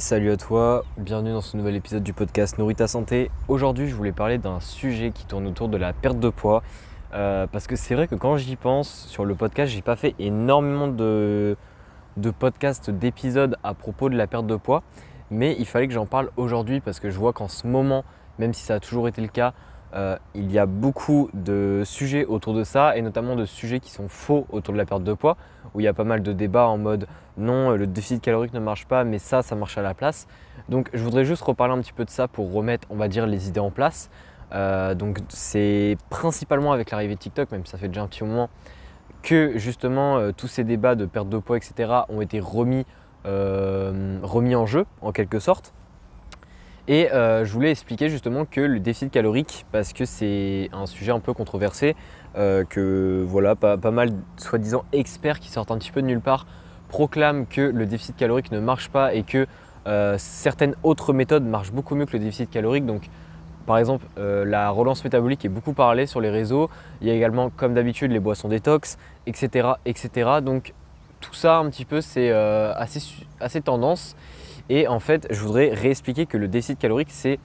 Salut à toi, bienvenue dans ce nouvel épisode du podcast Nourrit ta santé. Aujourd'hui, je voulais parler d'un sujet qui tourne autour de la perte de poids. Euh, parce que c'est vrai que quand j'y pense sur le podcast, j'ai pas fait énormément de, de podcasts, d'épisodes à propos de la perte de poids. Mais il fallait que j'en parle aujourd'hui parce que je vois qu'en ce moment, même si ça a toujours été le cas, euh, il y a beaucoup de sujets autour de ça et notamment de sujets qui sont faux autour de la perte de poids où il y a pas mal de débats en mode non, le déficit calorique ne marche pas mais ça, ça marche à la place. Donc je voudrais juste reparler un petit peu de ça pour remettre, on va dire, les idées en place. Euh, donc c'est principalement avec l'arrivée de TikTok, même si ça fait déjà un petit moment, que justement euh, tous ces débats de perte de poids, etc. ont été remis en jeu en quelque sorte. Et euh, je voulais expliquer justement que le déficit calorique, parce que c'est un sujet un peu controversé, euh, que voilà, pas, mal soi-disant experts qui sortent un petit peu de nulle part proclament que le déficit calorique ne marche pas et que euh, certaines autres méthodes marchent beaucoup mieux que le déficit calorique. Donc par exemple, la relance métabolique est beaucoup parlée sur les réseaux. Il y a également, comme d'habitude, les boissons détox, etc., etc. Donc tout ça un petit peu, c'est assez, assez tendance. Et en fait, je voudrais réexpliquer que le déficit calorique, c'est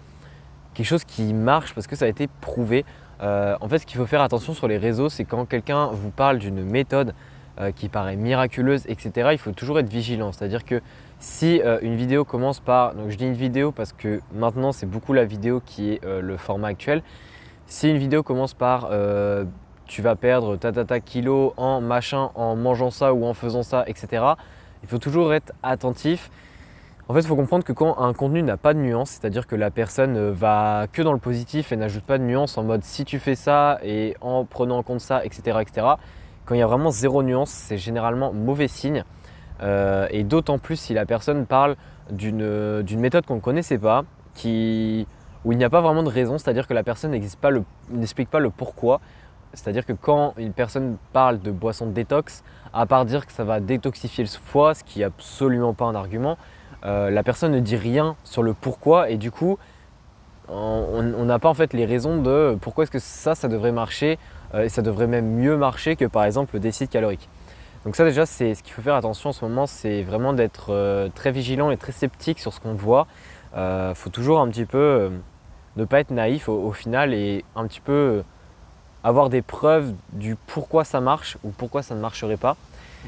quelque chose qui marche parce que ça a été prouvé. Euh, en fait, ce qu'il faut faire attention sur les réseaux, c'est quand quelqu'un vous parle d'une méthode euh, qui paraît miraculeuse, etc., il faut toujours être vigilant. C'est-à-dire que si euh, une vidéo commence par, donc je dis une vidéo parce que maintenant c'est beaucoup la vidéo qui est le format actuel. Si une vidéo commence par tu vas perdre ta ta ta kilos en machin, en mangeant ça ou en faisant ça, etc., il faut toujours être attentif en fait, il faut comprendre que quand un contenu n'a pas de nuance, c'est-à-dire que la personne euh, va que dans le positif et n'ajoute pas de nuance en mode si tu fais ça et en prenant en compte ça, etc. etc. quand il y a vraiment zéro nuance, c'est généralement mauvais signe. Euh, et d'autant plus si la personne parle d'une méthode qu'on ne connaissait pas, qui, où il n'y a pas vraiment de raison, c'est-à-dire que la personne n'explique pas, pas le pourquoi. C'est-à-dire que quand une personne parle de boisson de détox, à part dire que ça va détoxifier le foie, ce qui n'est absolument pas un argument, euh, la personne ne dit rien sur le pourquoi et du coup on n'a pas en fait les raisons de pourquoi est-ce que ça, ça devrait marcher euh, et ça devrait même mieux marcher que par exemple le déficit calorique. Donc ça déjà c'est ce qu'il faut faire attention en ce moment, c'est vraiment d'être euh, très vigilant et très sceptique sur ce qu'on voit. Il faut toujours un petit peu ne pas être naïf au, final et un petit peu avoir des preuves du pourquoi ça marche ou pourquoi ça ne marcherait pas.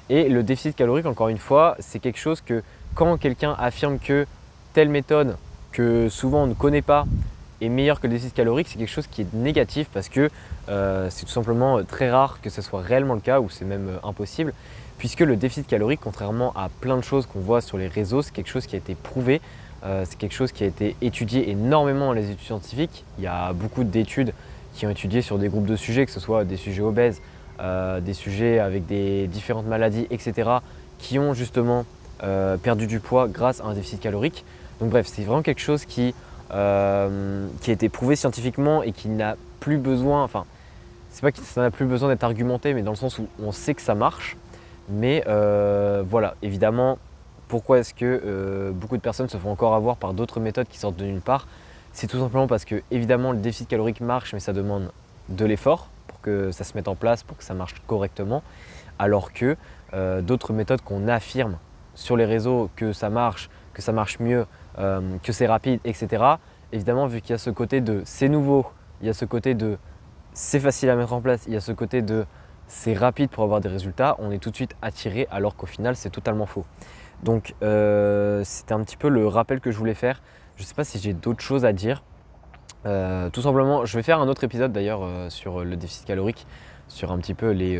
Et le déficit calorique, encore une fois, c'est quelque chose que quand quelqu'un affirme que telle méthode que souvent on ne connaît pas est meilleure que le déficit calorique, c'est quelque chose qui est négatif parce que euh, c'est tout simplement euh, très rare que ce soit réellement le cas ou c'est même euh, impossible puisque le déficit calorique, contrairement à plein de choses qu'on voit sur les réseaux, c'est quelque chose qui a été prouvé, c'est quelque chose qui a été étudié énormément dans les études scientifiques. Il y a beaucoup d'études qui ont étudié sur des groupes de sujets, que ce soit des sujets obèses, des sujets avec des différentes maladies, etc., qui ont justement euh, perdu du poids grâce à un déficit calorique. Donc bref, c'est vraiment quelque chose qui, euh, qui a été prouvé scientifiquement et qui n'a plus besoin, enfin, c'est pas que ça n'a plus besoin d'être argumenté, mais dans le sens où on sait que ça marche. Mais euh, voilà, évidemment, pourquoi est-ce que beaucoup de personnes se font encore avoir par d'autres méthodes qui sortent de nulle part? C'est tout simplement parce que évidemment le déficit calorique marche, mais ça demande de l'effort pour que ça se mette en place, pour que ça marche correctement, alors que d'autres méthodes qu'on affirme sur les réseaux que ça marche, que ça marche mieux, euh, que c'est rapide, etc. Évidemment, vu qu'il y a ce côté de c'est nouveau, il y a ce côté de c'est facile à mettre en place, il y a ce côté de c'est rapide pour avoir des résultats, on est tout de suite attiré alors qu'au final c'est totalement faux. Donc euh, c'était un petit peu le rappel que je voulais faire. Je ne sais pas si j'ai d'autres choses à dire. Euh, tout simplement, je vais faire un autre épisode d'ailleurs sur le déficit calorique, sur un petit peu les,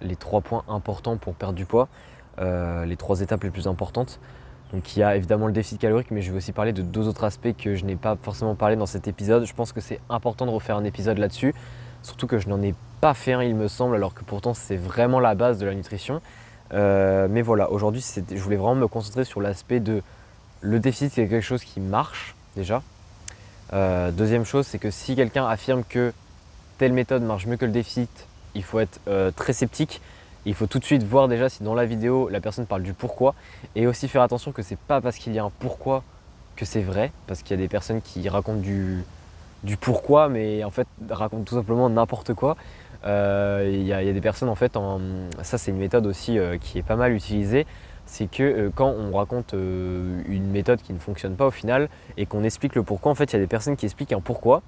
les trois points importants pour perdre du poids. Euh, les trois étapes les plus importantes. Donc il y a évidemment le déficit calorique, mais je vais aussi parler de deux autres aspects que je n'ai pas forcément parlé dans cet épisode. Je pense que c'est important de refaire un épisode là-dessus, surtout que je n'en ai pas fait un, il me semble, alors que pourtant c'est vraiment la base de la nutrition. Euh, mais voilà, aujourd'hui, je voulais vraiment me concentrer sur l'aspect de le déficit, c'est quelque chose qui marche déjà. Euh, deuxième chose, c'est que si quelqu'un affirme que telle méthode marche mieux que le déficit, il faut être très sceptique il faut tout de suite voir déjà si dans la vidéo la personne parle du pourquoi et aussi faire attention que c'est pas parce qu'il y a un pourquoi que c'est vrai, parce qu'il y a des personnes qui racontent du, pourquoi mais en fait racontent tout simplement n'importe quoi. Euh, il y, a des personnes en fait, ça c'est une méthode aussi euh, qui est pas mal utilisée, c'est que quand on raconte une méthode qui ne fonctionne pas au final et qu'on explique le pourquoi, en fait, il y a des personnes qui expliquent un pourquoi.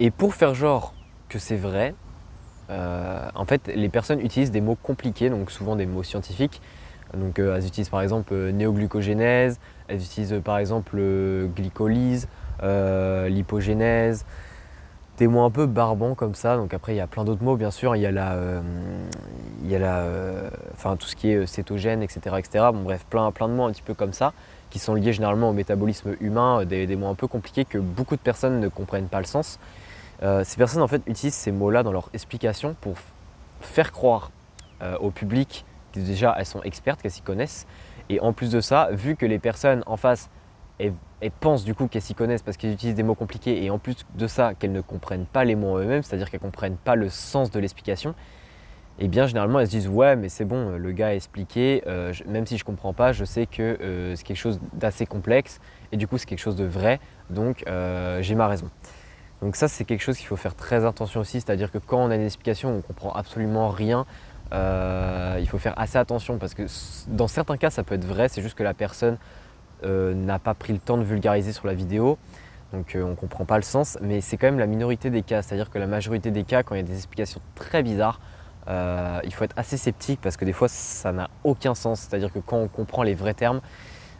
Et pour faire genre que c'est vrai, en fait, les personnes utilisent des mots compliqués, donc souvent des mots scientifiques. Donc, elles utilisent par exemple néoglucogénèse, elles utilisent par exemple glycolyse, l'hypogénèse, des mots un peu barbants comme ça. Donc après, il y a plein d'autres mots, bien sûr. Il y a la, euh, il y a la, euh, tout ce qui est euh, cétogène, etc., etc. Bon bref, plein, plein de mots un petit peu comme ça, qui sont liés généralement au métabolisme humain, des, mots un peu compliqués que beaucoup de personnes ne comprennent pas le sens. Ces personnes en fait utilisent ces mots-là dans leur explication pour faire croire au public que déjà elles sont expertes, qu'elles s'y connaissent. Et en plus de ça, vu que les personnes en face pensent du coup qu'elles s'y connaissent parce qu'elles utilisent des mots compliqués et en plus de ça qu'elles ne comprennent pas les mots eux-mêmes, c'est-à-dire qu'elles ne comprennent pas le sens de l'explication, et eh bien généralement elles se disent ouais mais c'est bon, le gars a expliqué, euh, même si je ne comprends pas, je sais que euh, c'est quelque chose d'assez complexe et du coup c'est quelque chose de vrai, donc euh, j'ai ma raison. Donc ça c'est quelque chose qu'il faut faire très attention aussi, c'est-à-dire que quand on a une explication, on ne comprend absolument rien, il faut faire assez attention parce que dans certains cas ça peut être vrai, c'est juste que la personne euh, n'a pas pris le temps de vulgariser sur la vidéo. Donc euh, on ne comprend pas le sens, mais c'est quand même la minorité des cas. C'est-à-dire que la majorité des cas, quand il y a des explications très bizarres, euh, il faut être assez sceptique parce que des fois ça n'a aucun sens. C'est-à-dire que quand on comprend les vrais termes,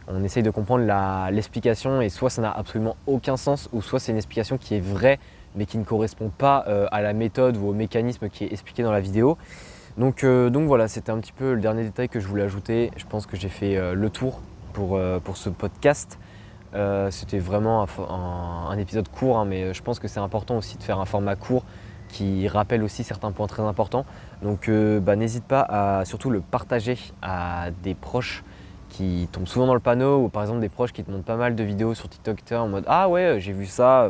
on essaye de comprendre l'explication et soit ça n'a absolument aucun sens ou soit c'est une explication qui est vraie mais qui ne correspond pas à la méthode ou au mécanisme qui est expliqué dans la vidéo. Donc, donc voilà, c'était un petit peu le dernier détail que je voulais ajouter. Je pense que j'ai fait le tour euh, pour, ce podcast. Euh, c'était vraiment un, épisode court, hein, mais je pense que c'est important aussi de faire un format court qui rappelle aussi certains points très importants. Donc euh, bah, n'hésite pas à surtout le partager à des proches qui tombent souvent dans le panneau ou par exemple des proches qui te montrent pas mal de vidéos sur TikTok en mode Ah ouais, j'ai vu ça,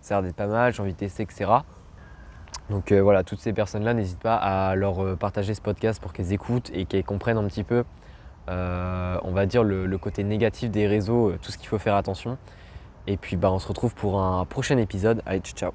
ça a l'air d'être pas mal, j'ai envie de tester, etc. Donc voilà, toutes ces personnes-là, n'hésite pas à leur partager ce podcast pour qu'elles écoutent et qu'elles comprennent un petit peu euh, on va dire le, côté négatif des réseaux, euh, tout ce qu'il faut faire attention. Et puis bah, on se retrouve pour un prochain épisode. Allez, ciao